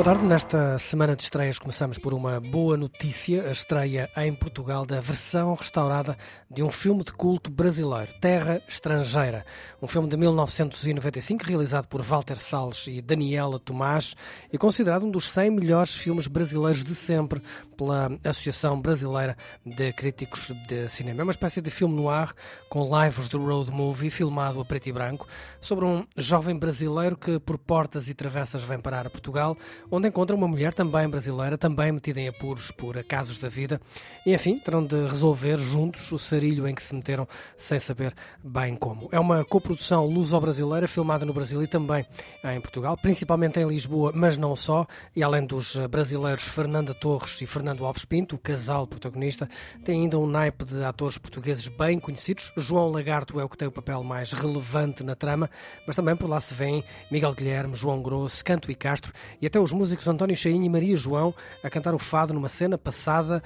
Boa tarde. Nesta semana de estreias começamos por uma boa notícia, a estreia em Portugal da versão restaurada de um filme de culto brasileiro, Terra Estrangeira. Um filme de 1995 realizado por Walter Salles e Daniela Tomás e considerado um dos 100 melhores filmes brasileiros de sempre pela Associação Brasileira de Críticos de Cinema. É uma espécie de filme no ar com lives do road movie filmado a preto e branco sobre um jovem brasileiro que por portas e travessas vem parar a Portugal onde encontra uma mulher também brasileira, também metida em apuros por acasos da vida, e enfim, terão de resolver juntos o sarilho em que se meteram sem saber bem como. É uma coprodução luso-brasileira filmada no Brasil e também em Portugal, principalmente em Lisboa, mas não só, e além dos brasileiros Fernanda Torres e Fernando Alves Pinto, o casal protagonista, tem ainda um naipe de atores portugueses bem conhecidos. João Lagarto é o que tem o papel mais relevante na trama, mas também por lá se vêem Miguel Guilherme, João Grosso, Canto e Castro e até os músicos António Chainho e Maria João a cantar o fado numa cena passada,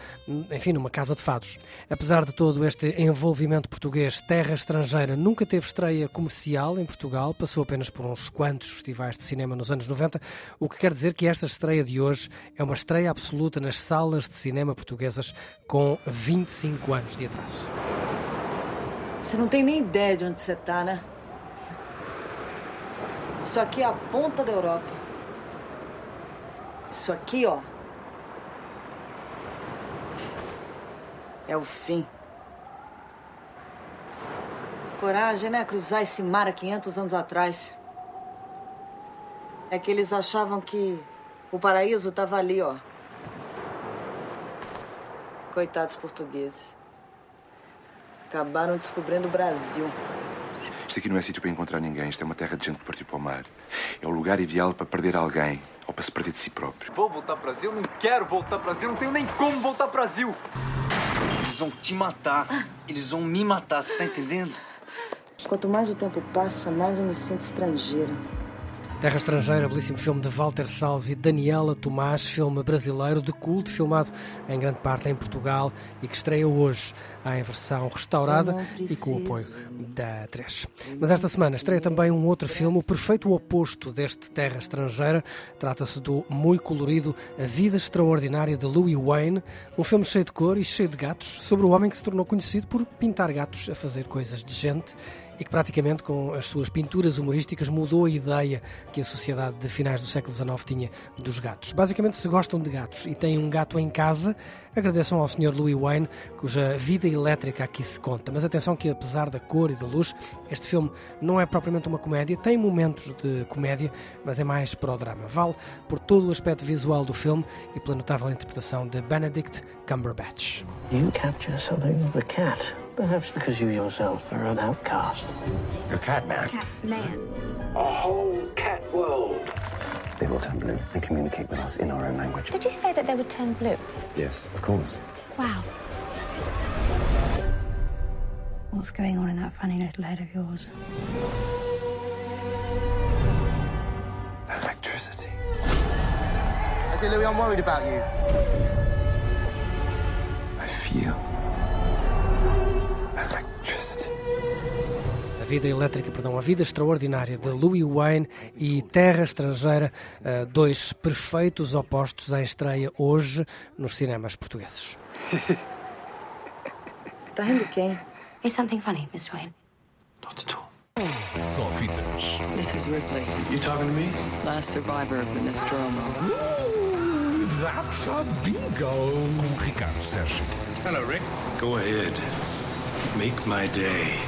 enfim, numa casa de fados. Apesar de todo este envolvimento português, Terra Estrangeira nunca teve estreia comercial em Portugal, passou apenas por uns quantos festivais de cinema nos anos 90, o que quer dizer que esta estreia de hoje é uma estreia absoluta nas salas de cinema portuguesas com 25 anos de atraso. Você não tem nem ideia de onde você tá, né? Isso aqui é a ponta da Europa. Isso aqui, ó. É o fim. Coragem, né? Cruzar esse mar há 500 anos atrás. É que eles achavam que o paraíso tava ali, ó. Coitados portugueses. Acabaram descobrindo o Brasil. Isto aqui não é sítio para encontrar ninguém. Isto é uma terra de gente que partiu para o mar. É o lugar ideal para perder alguém ou para se perder de si próprio. Vou voltar pro Brasil? Não quero voltar pro Brasil. Não tenho nem como voltar pro Brasil. Eles vão te matar. Eles vão me matar. Você tá entendendo? Quanto mais o tempo passa, mais eu me sinto estrangeira. Terra Estrangeira, belíssimo filme de Walter Salles e Daniela Tomás, filme brasileiro de culto, filmado em grande parte em Portugal e que estreia hoje em versão restaurada e com o apoio da 3. Mas esta semana estreia também um outro filme, o perfeito oposto deste Terra Estrangeira. Trata-se do muito colorido A Vida Extraordinária de Louis Wayne, um filme cheio de cor e cheio de gatos, sobre o homem que se tornou conhecido por pintar gatos a fazer coisas de gente e que praticamente com as suas pinturas humorísticas mudou a ideia que a sociedade de finais do século XIX tinha dos gatos. Basicamente, se gostam de gatos e têm um gato em casa, agradeçam ao Sr. Louis Wayne, cuja vida elétrica aqui se conta. Mas atenção que apesar da cor e da luz, este filme não é propriamente uma comédia, tem momentos de comédia, mas é mais para o drama. Vale por todo o aspecto visual do filme e pela notável interpretação de Benedict Cumberbatch. You capture something of the cat. Perhaps because you yourself are an outcast. You're cat man. Cat man. A whole cat world. They will turn blue and communicate with us in our own language. Did you say that they would turn blue? Yes, of course. Wow. What's going on in that funny little head of yours? Electricity. Okay, Louis, I'm worried about you. I feel electricity. A Vida Elétrica, perdão, A Vida Extraordinária de Louis Wayne e Terra Estrangeira, eh, dois perfeitos opostos em estreia hoje nos cinemas portugueses. Tá rindo quem? Is something funny, Miss Wayne? Not at all. Só fitas. This is Ripley, You talking to me? last survivor of the Nostromo. That's a bingo. Com Ricardo Sérgio. Hello, Rick. Go ahead. Make my day.